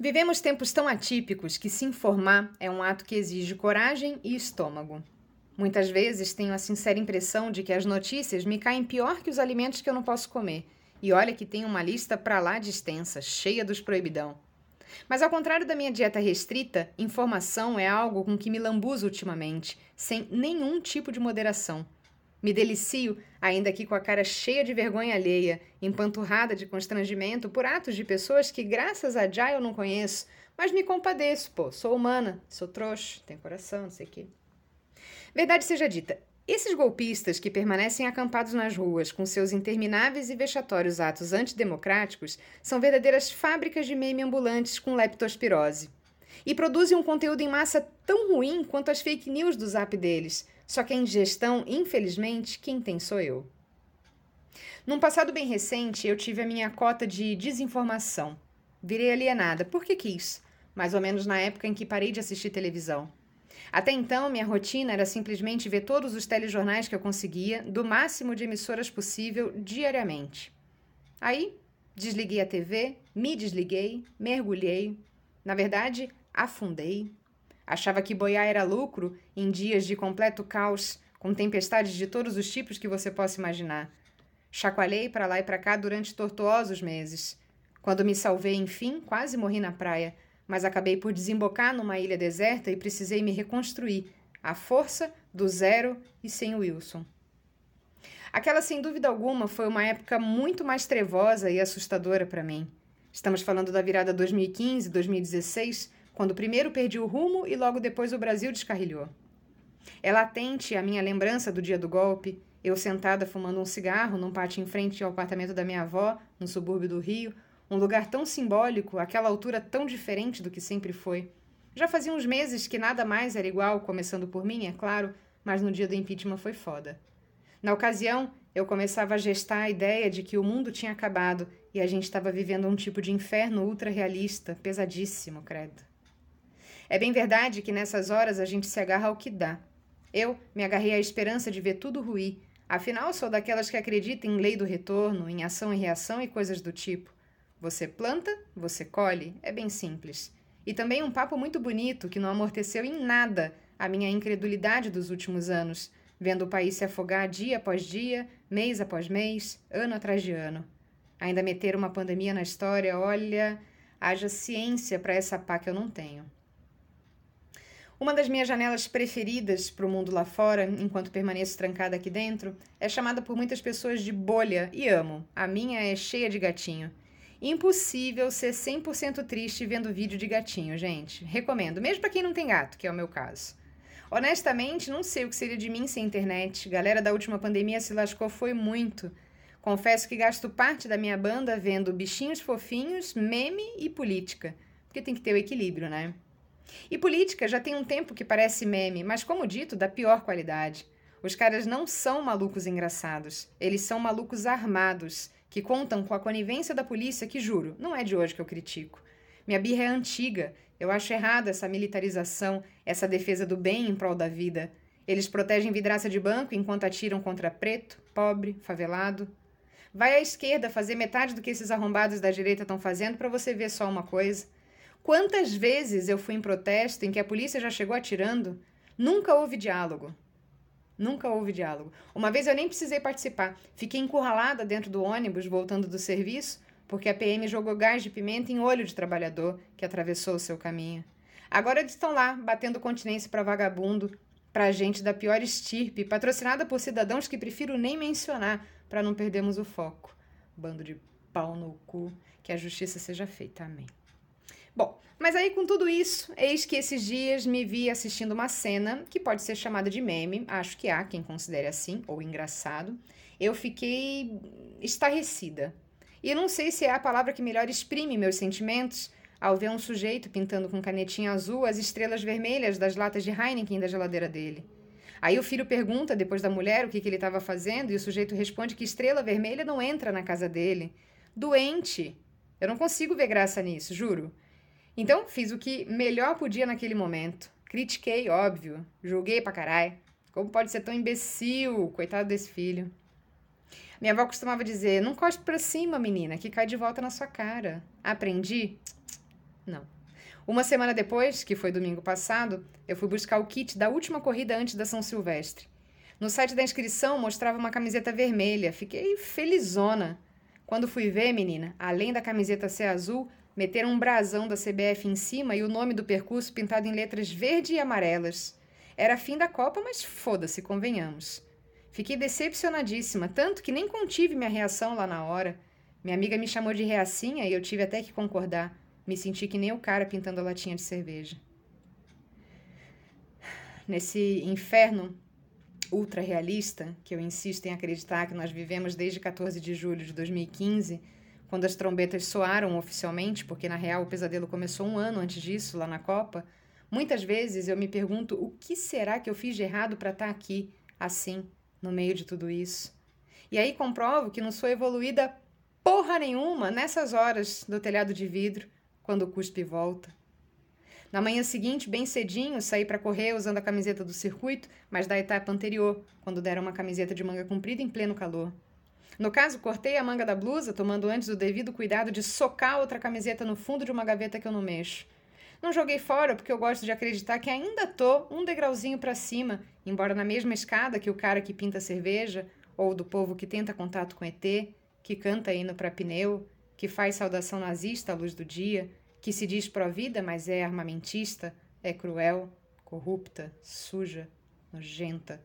Vivemos tempos tão atípicos que se informar é um ato que exige coragem e estômago. Muitas vezes tenho a sincera impressão de que as notícias me caem pior que os alimentos que eu não posso comer. E olha que tenho uma lista para lá de extensa, cheia dos proibidão. Mas ao contrário da minha dieta restrita, informação é algo com que me lambuzo ultimamente, sem nenhum tipo de moderação. Me delicio, ainda que com a cara cheia de vergonha alheia, empanturrada de constrangimento por atos de pessoas que, graças a Jai, eu não conheço, mas me compadeço, pô, sou humana, sou trouxa, tenho coração, não sei o quê. Verdade seja dita, esses golpistas que permanecem acampados nas ruas com seus intermináveis e vexatórios atos antidemocráticos são verdadeiras fábricas de meme ambulantes com leptospirose. E produzem um conteúdo em massa tão ruim quanto as fake news do zap deles só que a ingestão, infelizmente, quem tem sou eu. Num passado bem recente, eu tive a minha cota de desinformação. Virei alienada, porque quis, mais ou menos na época em que parei de assistir televisão. Até então, minha rotina era simplesmente ver todos os telejornais que eu conseguia, do máximo de emissoras possível, diariamente. Aí, desliguei a TV, me desliguei, mergulhei, na verdade, afundei, Achava que boiar era lucro em dias de completo caos, com tempestades de todos os tipos que você possa imaginar. Chacoalhei para lá e para cá durante tortuosos meses. Quando me salvei, enfim, quase morri na praia, mas acabei por desembocar numa ilha deserta e precisei me reconstruir, à força do zero e sem Wilson. Aquela, sem dúvida alguma, foi uma época muito mais trevosa e assustadora para mim. Estamos falando da virada 2015-2016, quando primeiro perdi o rumo e logo depois o Brasil descarrilhou. É latente a minha lembrança do dia do golpe, eu sentada fumando um cigarro num pátio em frente ao apartamento da minha avó, no subúrbio do Rio, um lugar tão simbólico, aquela altura tão diferente do que sempre foi. Já fazia uns meses que nada mais era igual, começando por mim, é claro, mas no dia do impeachment foi foda. Na ocasião, eu começava a gestar a ideia de que o mundo tinha acabado e a gente estava vivendo um tipo de inferno ultra realista, pesadíssimo, credo. É bem verdade que nessas horas a gente se agarra ao que dá. Eu me agarrei à esperança de ver tudo ruir. Afinal, sou daquelas que acreditam em lei do retorno, em ação e reação e coisas do tipo. Você planta, você colhe. É bem simples. E também um papo muito bonito que não amorteceu em nada a minha incredulidade dos últimos anos, vendo o país se afogar dia após dia, mês após mês, ano atrás de ano. Ainda meter uma pandemia na história, olha, haja ciência para essa pá que eu não tenho. Uma das minhas janelas preferidas para o mundo lá fora, enquanto permaneço trancada aqui dentro, é chamada por muitas pessoas de bolha e amo. A minha é cheia de gatinho. Impossível ser 100% triste vendo vídeo de gatinho, gente. Recomendo, mesmo para quem não tem gato, que é o meu caso. Honestamente, não sei o que seria de mim sem internet. Galera da última pandemia se lascou foi muito. Confesso que gasto parte da minha banda vendo bichinhos fofinhos, meme e política. Porque tem que ter o equilíbrio, né? E política já tem um tempo que parece meme, mas como dito, da pior qualidade. Os caras não são malucos engraçados, eles são malucos armados, que contam com a conivência da polícia, que juro, não é de hoje que eu critico. Minha birra é antiga, eu acho errada essa militarização, essa defesa do bem em prol da vida. Eles protegem vidraça de banco enquanto atiram contra preto, pobre, favelado. Vai à esquerda fazer metade do que esses arrombados da direita estão fazendo para você ver só uma coisa. Quantas vezes eu fui em protesto em que a polícia já chegou atirando? Nunca houve diálogo. Nunca houve diálogo. Uma vez eu nem precisei participar. Fiquei encurralada dentro do ônibus voltando do serviço porque a PM jogou gás de pimenta em olho de trabalhador que atravessou o seu caminho. Agora eles estão lá, batendo continência para vagabundo, para gente da pior estirpe, patrocinada por cidadãos que prefiro nem mencionar para não perdermos o foco. Bando de pau no cu, que a justiça seja feita. Amém. Bom, mas aí com tudo isso, eis que esses dias me vi assistindo uma cena que pode ser chamada de meme, acho que há quem considere assim, ou engraçado. Eu fiquei estarrecida. E não sei se é a palavra que melhor exprime meus sentimentos ao ver um sujeito pintando com canetinha azul as estrelas vermelhas das latas de Heineken da geladeira dele. Aí o filho pergunta depois da mulher o que, que ele estava fazendo e o sujeito responde que estrela vermelha não entra na casa dele. Doente! Eu não consigo ver graça nisso, juro. Então, fiz o que melhor podia naquele momento. Critiquei, óbvio. Julguei pra caralho. Como pode ser tão imbecil? Coitado desse filho. Minha avó costumava dizer: não corte pra cima, menina, que cai de volta na sua cara. Aprendi? Não. Uma semana depois, que foi domingo passado, eu fui buscar o kit da última corrida antes da São Silvestre. No site da inscrição mostrava uma camiseta vermelha. Fiquei felizona. Quando fui ver, menina, além da camiseta ser azul, meteram um brasão da CBF em cima e o nome do percurso pintado em letras verde e amarelas. Era fim da Copa, mas foda-se, convenhamos. Fiquei decepcionadíssima, tanto que nem contive minha reação lá na hora. Minha amiga me chamou de reacinha e eu tive até que concordar. Me senti que nem o cara pintando a latinha de cerveja. Nesse inferno ultra realista, que eu insisto em acreditar que nós vivemos desde 14 de julho de 2015, quando as trombetas soaram oficialmente, porque na real o pesadelo começou um ano antes disso, lá na Copa, muitas vezes eu me pergunto o que será que eu fiz de errado para estar tá aqui, assim, no meio de tudo isso. E aí comprovo que não sou evoluída porra nenhuma nessas horas do telhado de vidro, quando o cuspe volta. Na manhã seguinte, bem cedinho, saí para correr usando a camiseta do circuito, mas da etapa anterior, quando deram uma camiseta de manga comprida em pleno calor. No caso, cortei a manga da blusa, tomando antes o devido cuidado de socar outra camiseta no fundo de uma gaveta que eu não mexo. Não joguei fora porque eu gosto de acreditar que ainda tô um degrauzinho para cima, embora na mesma escada que o cara que pinta cerveja, ou do povo que tenta contato com ET, que canta hino para pneu, que faz saudação nazista à luz do dia, que se diz pró-vida, mas é armamentista, é cruel, corrupta, suja, nojenta,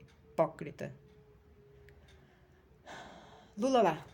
hipócrita. Lula lá.